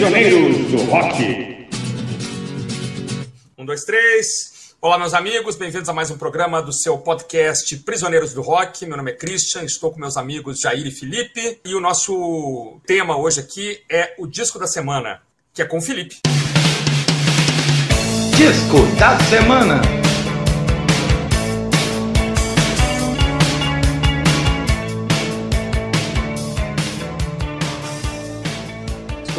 Prisioneiros do Rock. Um, dois, três. Olá, meus amigos, bem-vindos a mais um programa do seu podcast Prisioneiros do Rock. Meu nome é Christian, estou com meus amigos Jair e Felipe e o nosso tema hoje aqui é o disco da semana, que é com o Felipe. Disco da semana.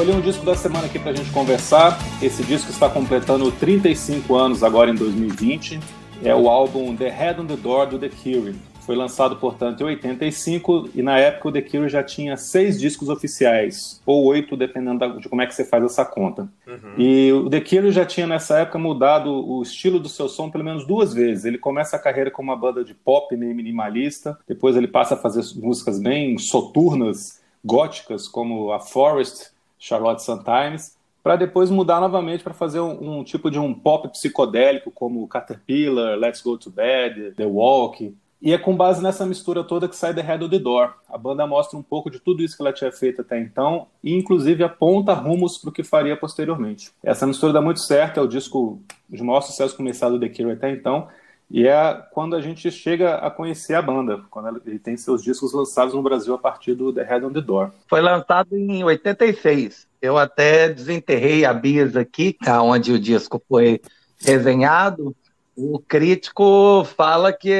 Escolhi um disco da semana aqui pra gente conversar. Esse disco está completando 35 anos agora em 2020. É o álbum The Head on the Door do The Cure. Foi lançado, portanto, em 85 e na época o The Cure já tinha seis discos oficiais, ou oito, dependendo de como é que você faz essa conta. Uhum. E o The Cure já tinha nessa época mudado o estilo do seu som pelo menos duas vezes. Ele começa a carreira como uma banda de pop meio minimalista, depois ele passa a fazer músicas bem soturnas, góticas, como a Forest, Charlotte Sometimes, para depois mudar novamente para fazer um, um, tipo de um pop psicodélico como Caterpillar, Let's Go to Bed, The Walk. E é com base nessa mistura toda que sai The Head of the Door. A banda mostra um pouco de tudo isso que ela tinha feito até então e inclusive aponta rumos para o que faria posteriormente. Essa mistura dá muito certo, é o disco de maior sucesso começado do The Cure até então e é quando a gente chega a conhecer a banda, quando ele tem seus discos lançados no Brasil a partir do The Head on the Door. Foi lançado em 86. Eu até desenterrei a Bias aqui, onde o disco foi resenhado. O crítico fala que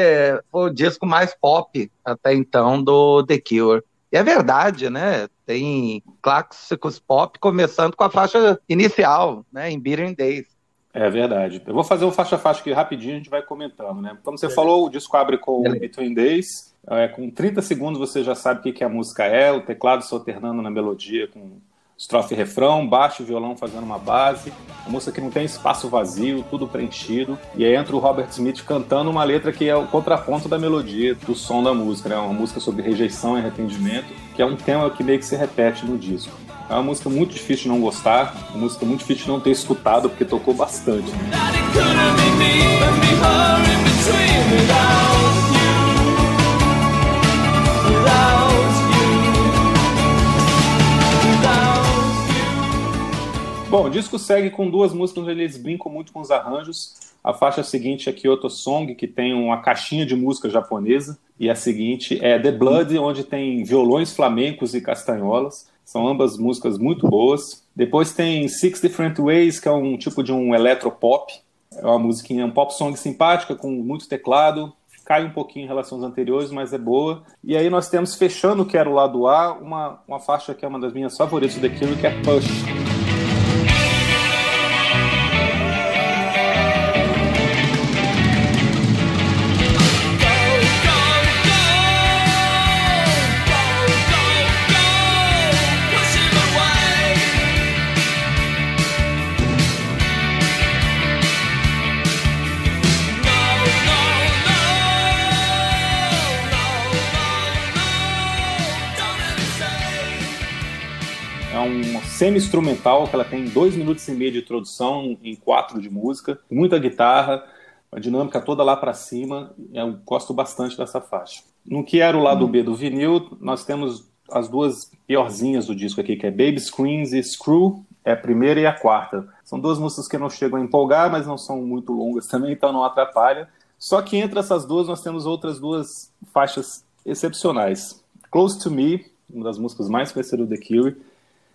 foi o disco mais pop até então do The Cure. E é verdade, né? Tem clássicos pop começando com a faixa inicial, né? Em Beating Days. É verdade. Eu vou fazer um faixa faixa aqui rapidinho, a gente vai comentando, né? Como você falou, o disco abre com o Between Days. É, com 30 segundos você já sabe o que, que a música é, o teclado se alternando na melodia com estrofe e refrão, baixo e violão fazendo uma base, uma música que não tem espaço vazio, tudo preenchido, e aí entra o Robert Smith cantando uma letra que é o contraponto da melodia, do som da música, né? Uma música sobre rejeição e arrependimento, que é um tema que meio que se repete no disco. É uma música muito difícil de não gostar, uma música muito difícil de não ter escutado, porque tocou bastante. Bom, o disco segue com duas músicas onde eles brincam muito com os arranjos. A faixa seguinte é Kyoto Song, que tem uma caixinha de música japonesa, e a seguinte é The Blood, onde tem violões flamencos e castanholas. São ambas músicas muito boas. Depois tem Six Different Ways, que é um tipo de um eletropop. É uma musiquinha, um pop song simpática, com muito teclado. Cai um pouquinho em relação aos anteriores, mas é boa. E aí nós temos, fechando o que era o lado A, uma, uma faixa que é uma das minhas favoritas do The que é Push. Semi-instrumental, que ela tem dois minutos e meio de introdução em quatro de música, muita guitarra, a dinâmica toda lá para cima. Eu gosto bastante dessa faixa. No que era o lado B do vinil, nós temos as duas piorzinhas do disco aqui, que é Baby Screens e Screw, é a primeira e a quarta. São duas músicas que não chegam a empolgar, mas não são muito longas também, então não atrapalha. Só que entre essas duas nós temos outras duas faixas excepcionais. Close to Me, uma das músicas mais conhecidas do The Cure,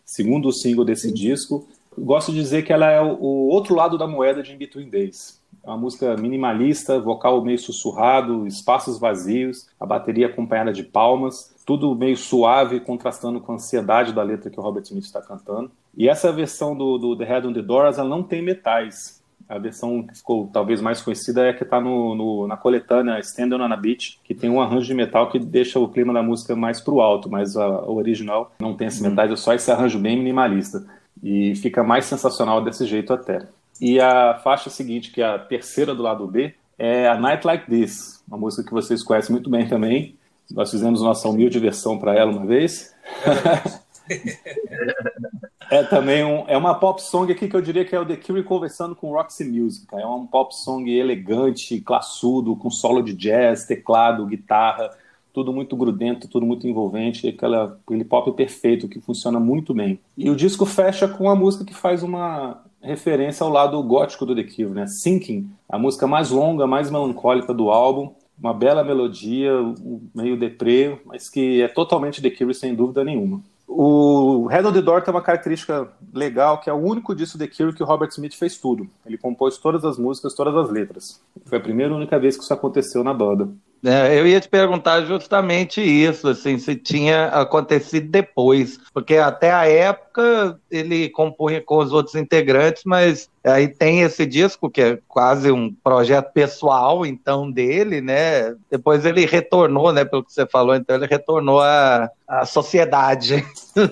segundo single desse disco. Gosto de dizer que ela é o, outro lado da moeda de In Between Days. É uma música minimalista, vocal meio sussurrado, espaços vazios, a bateria acompanhada de palmas, tudo meio suave, contrastando com a ansiedade da letra que o Robert Smith está cantando. E essa versão do, do The Head on the Doors, ela não tem metais. A versão que ficou talvez mais conhecida é a que está no, no, na coletânea Stand on a Beach, que tem um arranjo de metal que deixa o clima da música mais pro alto, mas a, a original não tem esse metais, é só esse arranjo bem minimalista. E fica mais sensacional desse jeito até. E a faixa seguinte, que é a terceira do lado B, é A Night Like This, uma música que vocês conhecem muito bem também. Nós fizemos nossa humilde versão para ela uma vez. É também um, é uma pop song aqui que eu diria que é o The Cure conversando com Roxy Music. É um pop song elegante, classudo, com solo de jazz, teclado, guitarra, tudo muito grudento, tudo muito envolvente, aquela, aquele pop perfeito que funciona muito bem. E o disco fecha com uma música que faz uma referência ao lado gótico do The Cure, né? Sinking, a música mais longa, mais melancólica do álbum, uma bela melodia, meio deprê, mas que é totalmente The Cure sem dúvida nenhuma. O Head on the Door tem uma característica legal, que é o único disco The Cure que o Robert Smith fez tudo. Ele compôs todas as músicas, todas as letras. Foi a primeira e única vez que isso aconteceu na banda. É, eu ia te perguntar justamente isso, assim, se tinha acontecido depois, porque até a época ele compunha com os outros integrantes, mas aí tem esse disco que é quase um projeto pessoal, então dele, né? Depois ele retornou, né? Pelo que você falou, então ele retornou à, à sociedade.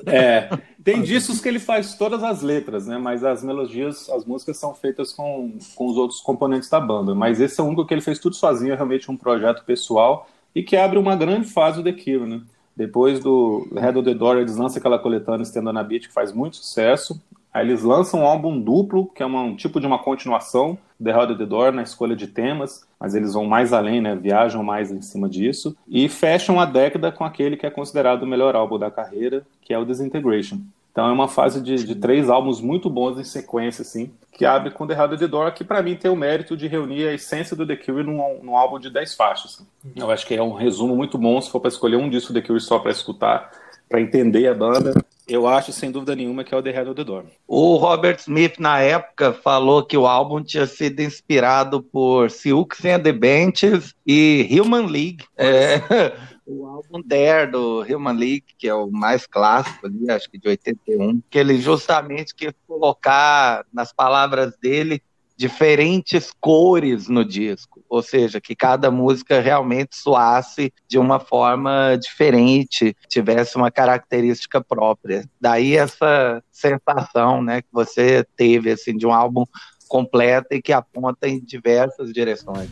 É. Tem discos que ele faz todas as letras, né? Mas as melodias, as músicas são feitas com, com os outros componentes da banda. Mas esse é o único que ele fez tudo sozinho, é realmente um projeto pessoal e que abre uma grande fase do The Cure, né? Depois do Head of the Door, eles lançam aquela coletânea Stand on a Beat, que faz muito sucesso. Aí eles lançam um álbum duplo, que é uma, um tipo de uma continuação, The Head of the Door, na escolha de temas, mas eles vão mais além, né? Viajam mais em cima disso. E fecham a década com aquele que é considerado o melhor álbum da carreira, que é o Disintegration. Então é uma fase de, de, três álbuns muito bons em sequência, assim, que abre com The Heart of the Door, que para mim tem o mérito de reunir a essência do The Cure num, num álbum de dez faixas. Eu acho que é um resumo muito bom se for para escolher um disco The Cure só para escutar, para entender a banda. Eu acho, sem dúvida nenhuma, que é o The Head of the Door. O Robert Smith, na época, falou que o álbum tinha sido inspirado por Silks and the Benches e Human League. É, o álbum Dare do Human League, que é o mais clássico ali, acho que de 81, que ele justamente quis colocar, nas palavras dele, diferentes cores no disco, ou seja, que cada música realmente soasse de uma forma diferente, tivesse uma característica própria. Daí essa sensação, né, que você teve assim de um álbum completo e que aponta em diversas direções.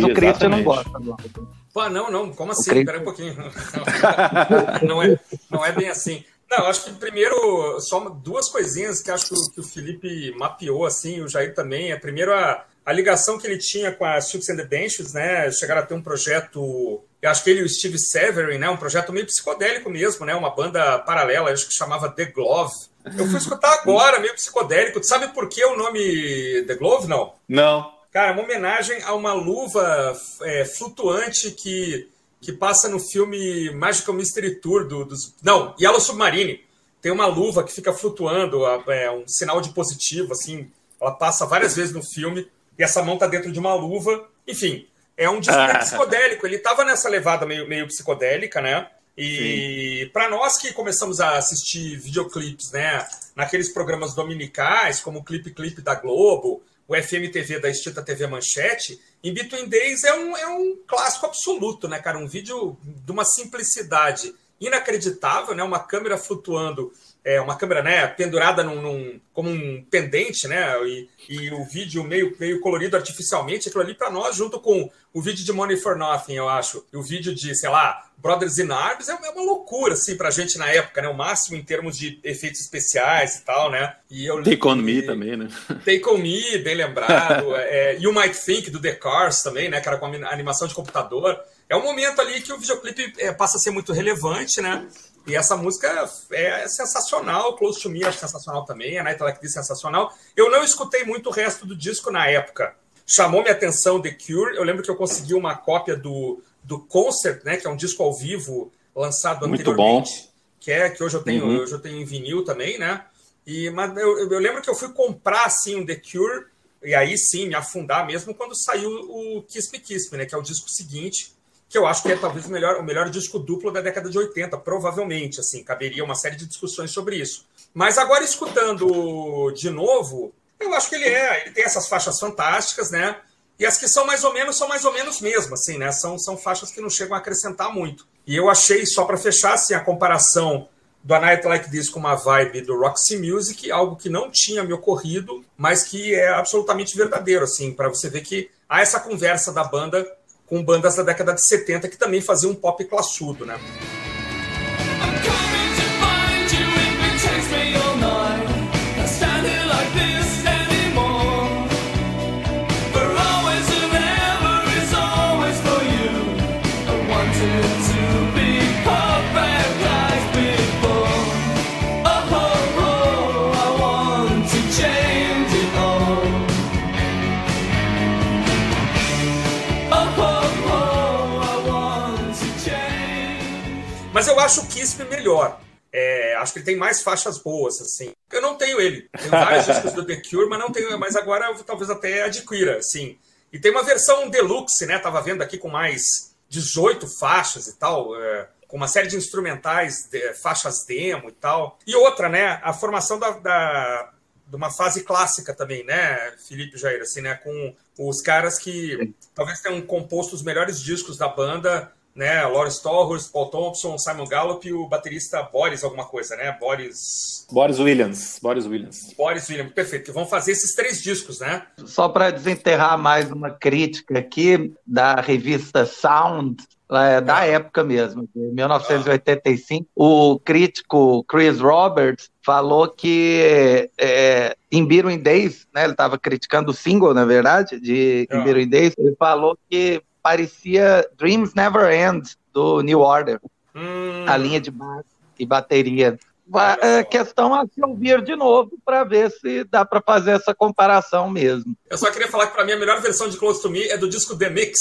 Mas o Christian não gosta do álbum. Pô, não, não, como assim? Espera um pouquinho. não, é, não é bem assim. Não, acho que primeiro, só duas coisinhas que acho que o, Felipe mapeou, assim, o Jair também. É primeiro a, a ligação que ele tinha com a Silks and the Benches, né? Chegaram a ter um projeto, eu acho que ele e o Steve Severin, né? Um projeto meio psicodélico mesmo, né? Uma banda paralela, acho que chamava The Glove. Eu fui escutar agora, meio psicodélico. Tu sabe por que o nome The Glove, não? Não. Cara, uma homenagem a uma luva é, flutuante que, que passa no filme Magical Mystery Tour do, dos. Não, Yellow Submarine. Tem uma luva que fica flutuando, é um sinal de positivo, assim. Ela passa várias vezes no filme e essa mão tá dentro de uma luva. Enfim, é um disco ah. psicodélico. Ele tava nessa levada meio, meio psicodélica, né? E para nós que começamos a assistir videoclipes, né, naqueles programas dominicais, como o Clipe Clipe da Globo, o FMTV da extinta TV Manchete, em Between Days é um, é um clássico absoluto, né, cara? Um vídeo de uma simplicidade inacreditável, né? Uma câmera flutuando, é, uma câmera né, pendurada num, num como um pendente, né? E, e, o vídeo meio, meio colorido artificialmente, aquilo ali para nós, junto com o vídeo de Money for Nothing, eu acho, e o vídeo de, sei lá, Brothers in Arms é, é uma loucura, assim, pra gente na época, né? O máximo em termos de efeitos especiais e tal, né? E eu, Take On Me também, né? Take On Me, bem lembrado. é, You Might Think, do The Cars também, né? Cara, com a animação de computador. É um momento ali que o videoclipe é, passa a ser muito relevante, né? E essa música é sensacional, Close to Me acho sensacional também, a Night Like This sensacional. Eu não escutei muito o resto do disco na época. Chamou minha atenção The Cure. Eu lembro que eu consegui uma cópia do do Concert, né, que é um disco ao vivo lançado Muito anteriormente, bom. que é que hoje eu tenho, uhum. hoje eu tenho em vinil também, né? E mas eu, eu lembro que eu fui comprar assim um The Cure e aí sim me afundar mesmo quando saiu o Kiss Me Kiss Me, né, que é o disco seguinte, que eu acho que é talvez o melhor, o melhor disco duplo da década de 80, provavelmente, assim, caberia uma série de discussões sobre isso. Mas agora escutando de novo, eu acho que ele é, ele tem essas faixas fantásticas, né? E as que são mais ou menos, são mais ou menos mesmo, assim, né? São, são faixas que não chegam a acrescentar muito. E eu achei, só para fechar, assim, a comparação do A Night Like This com uma vibe do Roxy Music, algo que não tinha me ocorrido, mas que é absolutamente verdadeiro, assim, para você ver que há essa conversa da banda com bandas da década de 70 que também faziam um pop classudo, né? Mas eu acho o Kisp melhor. É, acho que ele tem mais faixas boas, assim. Eu não tenho ele. Tenho vários discos do The Cure, mas não tenho. Mas agora eu talvez até adquira, assim. E tem uma versão deluxe, né? Tava vendo aqui com mais 18 faixas e tal. É, com uma série de instrumentais, de, faixas demo e tal. E outra, né? A formação da, da, de uma fase clássica também, né, Felipe Jair, assim, né? Com os caras que talvez tenham composto os melhores discos da banda né? Lawrence Torres, Paul Thompson, Simon Gallup e o baterista Boris alguma coisa, né? Boris... Boris Williams. Boris Williams. Boris Williams, perfeito. Que vão fazer esses três discos, né? Só para desenterrar mais uma crítica aqui da revista Sound, é, da ah. época mesmo, de 1985, ah. o crítico Chris Roberts falou que é, In Biruin Days, né, ele estava criticando o single, na verdade, de ah. In Biruin Days, ele falou que parecia Dreams Never End, do New Order. Hum. A linha de baixo e bateria. A questão a se ouvir de novo para ver se dá para fazer essa comparação mesmo. Eu só queria falar que para mim a melhor versão de Close to Me é do disco The Mix,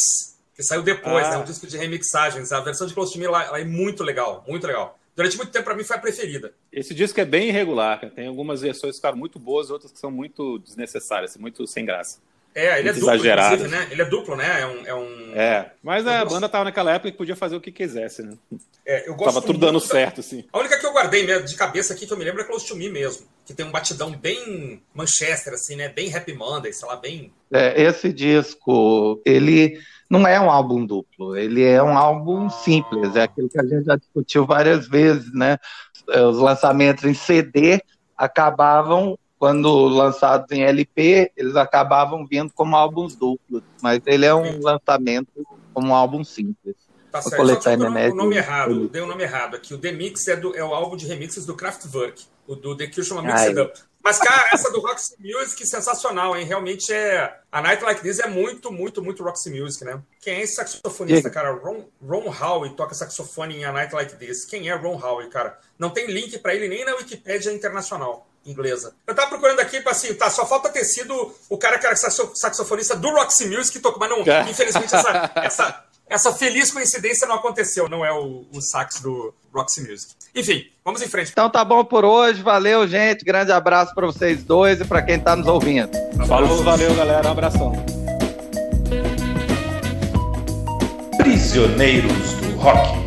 que saiu depois, ah. né? Um disco de remixagens. A versão de Close to Me lá, lá é muito legal, muito legal. Durante muito tempo, para mim, foi a preferida. Esse disco é bem irregular, cara. Tem algumas versões que ficaram muito boas, outras que são muito desnecessárias, muito sem graça. É, ele é duplo, exagerado. né? Ele é duplo, né? É, um, é, um... é mas a banda tava naquela época que podia fazer o que quisesse, né? É, eu gosto tava tudo dando da... certo, assim. A única que eu guardei de cabeça aqui que eu me lembro é Close to Me mesmo. Que tem um batidão bem Manchester, assim, né? Bem Happy Monday, sei lá, bem. É, esse disco, ele não é um álbum duplo, ele é um álbum simples, é aquilo que a gente já discutiu várias vezes, né? Os lançamentos em CD acabavam quando lançados em LP, eles acabavam vindo como álbuns duplos, mas ele é um lançamento como um álbum simples. Tá certo, só que o nome errado, dei o um nome errado aqui. O The Mix é, do, é o álbum de remixes do Kraftwerk. O do The Cure chama Mixed Up. Mas, cara, essa do Roxy Music sensacional, hein? Realmente é. A Night Like This é muito, muito, muito Roxy Music, né? Quem é esse saxofonista, cara? Ron, Ron Howe toca saxofone em A Night Like This. Quem é Ron Howe, cara? Não tem link para ele nem na Wikipédia internacional inglesa. Eu tava procurando aqui, assim, tá, só falta ter sido o cara que era saxofonista do Roxy Music que tocou, mas não, é. infelizmente essa, essa, essa feliz coincidência não aconteceu, não é o, o sax do Roxy Music. Enfim, vamos em frente. Então tá bom por hoje, valeu, gente, grande abraço para vocês dois e para quem tá nos ouvindo. Falou, valeu, galera, um abração. Prisioneiros do Rock.